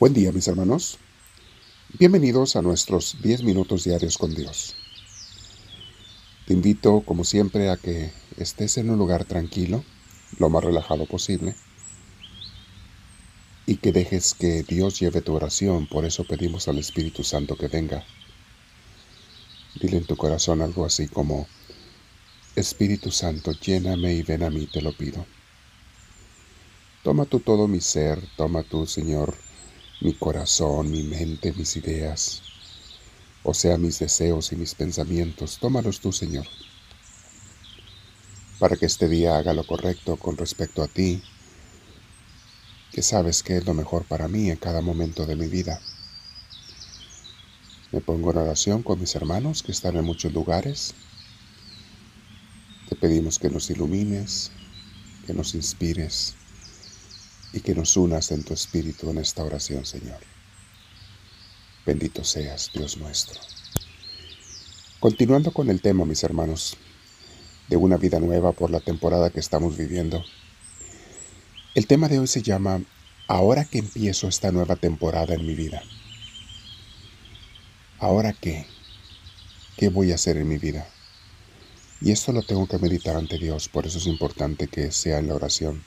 Buen día mis hermanos. Bienvenidos a nuestros 10 minutos diarios con Dios. Te invito, como siempre, a que estés en un lugar tranquilo, lo más relajado posible, y que dejes que Dios lleve tu oración. Por eso pedimos al Espíritu Santo que venga. Dile en tu corazón algo así como, Espíritu Santo, lléname y ven a mí, te lo pido. Toma tú todo mi ser, toma tú, Señor, mi corazón, mi mente, mis ideas, o sea, mis deseos y mis pensamientos. Tómalos tú, Señor, para que este día haga lo correcto con respecto a ti, que sabes que es lo mejor para mí en cada momento de mi vida. Me pongo en oración con mis hermanos que están en muchos lugares. Te pedimos que nos ilumines, que nos inspires y que nos unas en tu espíritu en esta oración, Señor. Bendito seas, Dios nuestro. Continuando con el tema, mis hermanos, de una vida nueva por la temporada que estamos viviendo. El tema de hoy se llama Ahora que empiezo esta nueva temporada en mi vida. ¿Ahora qué? ¿Qué voy a hacer en mi vida? Y esto lo tengo que meditar ante Dios, por eso es importante que sea en la oración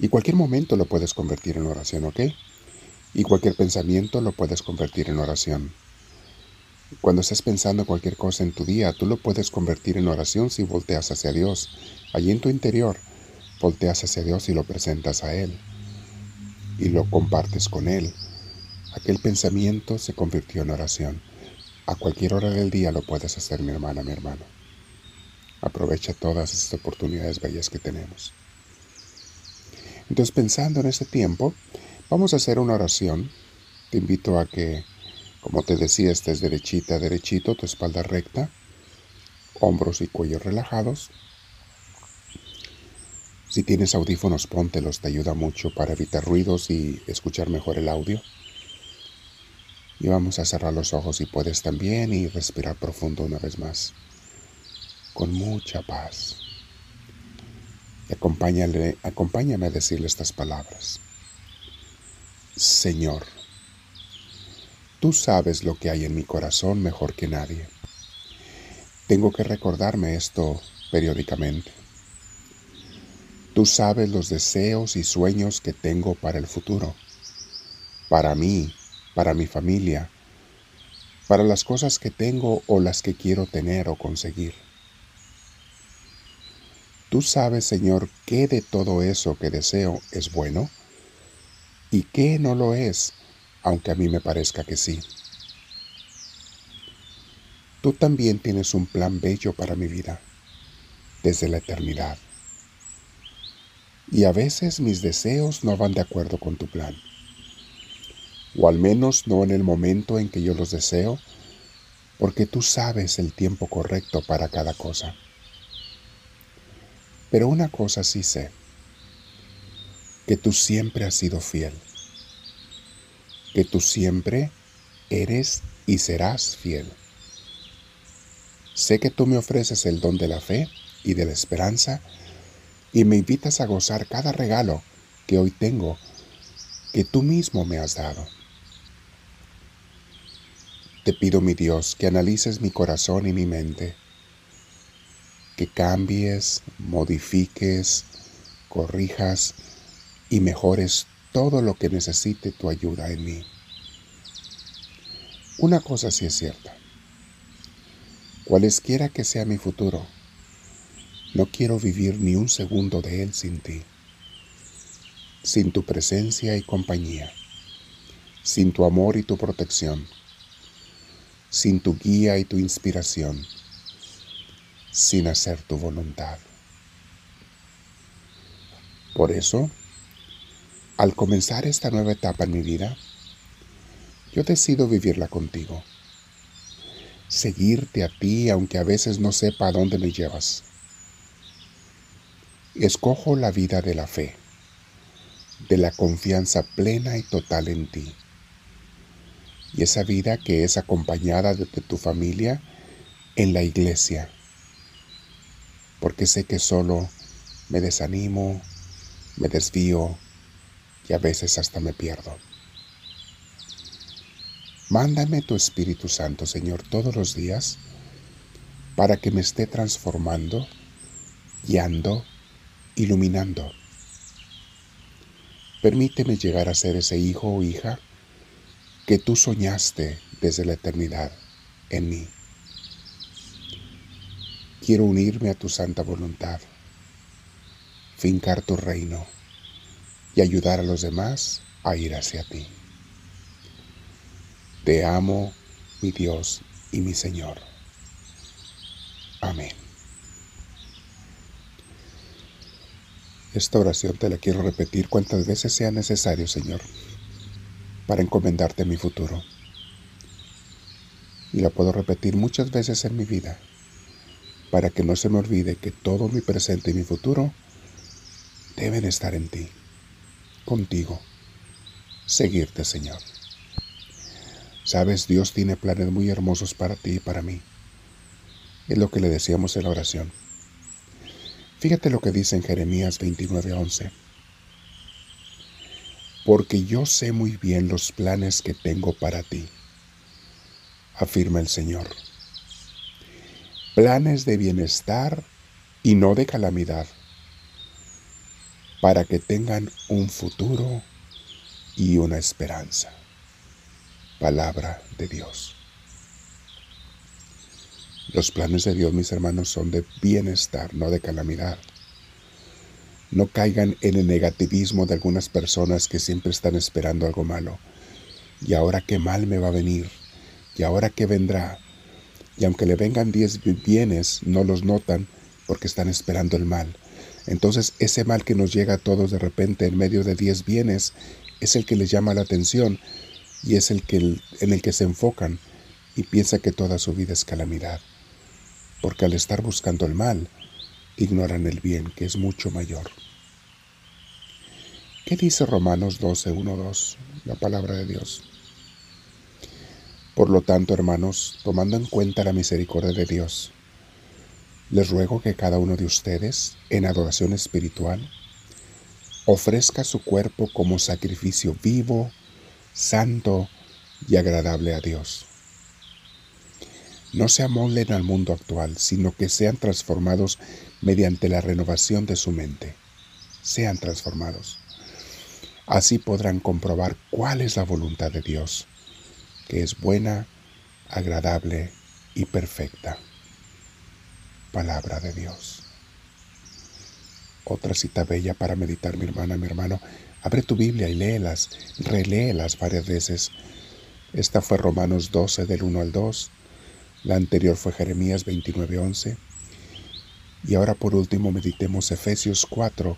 y cualquier momento lo puedes convertir en oración, ¿ok? Y cualquier pensamiento lo puedes convertir en oración. Cuando estés pensando cualquier cosa en tu día, tú lo puedes convertir en oración si volteas hacia Dios. Allí en tu interior, volteas hacia Dios y lo presentas a Él. Y lo compartes con Él. Aquel pensamiento se convirtió en oración. A cualquier hora del día lo puedes hacer, mi hermana, mi hermano. Aprovecha todas estas oportunidades bellas que tenemos. Entonces, pensando en este tiempo, vamos a hacer una oración. Te invito a que, como te decía, estés derechita, derechito, tu espalda recta, hombros y cuello relajados. Si tienes audífonos, póntelos, te ayuda mucho para evitar ruidos y escuchar mejor el audio. Y vamos a cerrar los ojos si puedes también y respirar profundo una vez más, con mucha paz acompáñame a decirle estas palabras. Señor, tú sabes lo que hay en mi corazón mejor que nadie. Tengo que recordarme esto periódicamente. Tú sabes los deseos y sueños que tengo para el futuro, para mí, para mi familia, para las cosas que tengo o las que quiero tener o conseguir. Tú sabes, Señor, qué de todo eso que deseo es bueno y qué no lo es, aunque a mí me parezca que sí. Tú también tienes un plan bello para mi vida, desde la eternidad. Y a veces mis deseos no van de acuerdo con tu plan, o al menos no en el momento en que yo los deseo, porque tú sabes el tiempo correcto para cada cosa. Pero una cosa sí sé, que tú siempre has sido fiel, que tú siempre eres y serás fiel. Sé que tú me ofreces el don de la fe y de la esperanza y me invitas a gozar cada regalo que hoy tengo, que tú mismo me has dado. Te pido, mi Dios, que analices mi corazón y mi mente que cambies, modifiques, corrijas y mejores todo lo que necesite tu ayuda en mí. Una cosa sí es cierta. Cualesquiera que sea mi futuro, no quiero vivir ni un segundo de él sin ti, sin tu presencia y compañía, sin tu amor y tu protección, sin tu guía y tu inspiración sin hacer tu voluntad. Por eso, al comenzar esta nueva etapa en mi vida, yo decido vivirla contigo. Seguirte a ti aunque a veces no sepa a dónde me llevas. Escojo la vida de la fe, de la confianza plena y total en ti. Y esa vida que es acompañada de tu familia en la iglesia porque sé que solo me desanimo, me desvío y a veces hasta me pierdo. Mándame tu Espíritu Santo, Señor, todos los días para que me esté transformando, guiando, iluminando. Permíteme llegar a ser ese hijo o hija que tú soñaste desde la eternidad en mí. Quiero unirme a tu santa voluntad, fincar tu reino y ayudar a los demás a ir hacia ti. Te amo, mi Dios y mi Señor. Amén. Esta oración te la quiero repetir cuantas veces sea necesario, Señor, para encomendarte mi futuro. Y la puedo repetir muchas veces en mi vida, para que no se me olvide que todo mi presente y mi futuro deben estar en ti, contigo, seguirte, Señor. Sabes, Dios tiene planes muy hermosos para ti y para mí. Es lo que le decíamos en la oración. Fíjate lo que dice en Jeremías 29:11. Porque yo sé muy bien los planes que tengo para ti, afirma el Señor. Planes de bienestar y no de calamidad, para que tengan un futuro y una esperanza. Palabra de Dios. Los planes de Dios, mis hermanos, son de bienestar, no de calamidad. No caigan en el negativismo de algunas personas que siempre están esperando algo malo. ¿Y ahora qué mal me va a venir? ¿Y ahora qué vendrá? Y aunque le vengan diez bienes, no los notan porque están esperando el mal. Entonces ese mal que nos llega a todos de repente en medio de diez bienes es el que les llama la atención y es el que, en el que se enfocan y piensa que toda su vida es calamidad porque al estar buscando el mal, ignoran el bien que es mucho mayor. ¿Qué dice Romanos 12, 1, 2, la palabra de Dios? Por lo tanto, hermanos, tomando en cuenta la misericordia de Dios, les ruego que cada uno de ustedes, en adoración espiritual, ofrezca su cuerpo como sacrificio vivo, santo y agradable a Dios no se amolden al mundo actual, sino que sean transformados mediante la renovación de su mente. Sean transformados. Así podrán comprobar cuál es la voluntad de Dios, que es buena, agradable y perfecta. Palabra de Dios. Otra cita bella para meditar, mi hermana, mi hermano. Abre tu Biblia y léelas, reléelas varias veces. Esta fue Romanos 12 del 1 al 2 la anterior fue Jeremías 29:11. Y ahora por último meditemos Efesios 4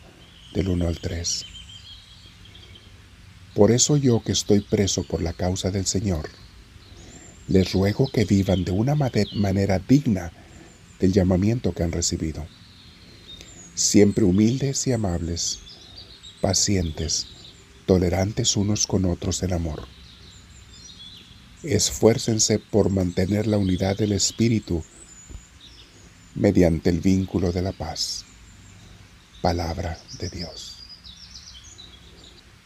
del 1 al 3. Por eso yo que estoy preso por la causa del Señor, les ruego que vivan de una manera digna del llamamiento que han recibido, siempre humildes y amables, pacientes, tolerantes unos con otros en amor esfuércense por mantener la unidad del Espíritu mediante el vínculo de la paz. Palabra de Dios.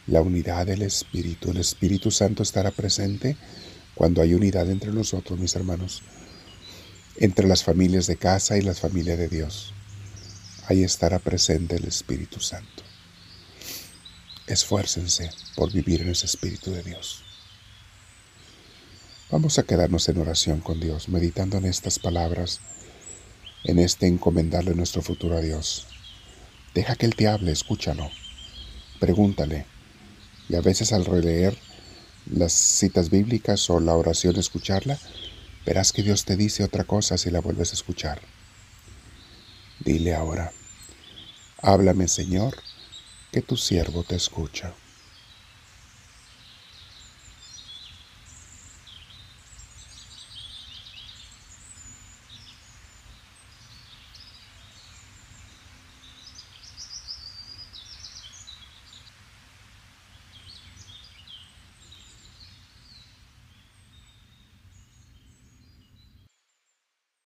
La unidad del Espíritu. El Espíritu Santo estará presente cuando hay unidad entre nosotros, mis hermanos, entre las familias de casa y las familias de Dios. Ahí estará presente el Espíritu Santo. Esfuércense por vivir en ese Espíritu de Dios. Vamos a quedarnos en oración con Dios, meditando en estas palabras, en este encomendarle nuestro futuro a Dios. Deja que Él te hable, escúchalo, pregúntale. Y a veces al releer las citas bíblicas o la oración, escucharla, verás que Dios te dice otra cosa si la vuelves a escuchar. Dile ahora, háblame Señor, que tu siervo te escucha.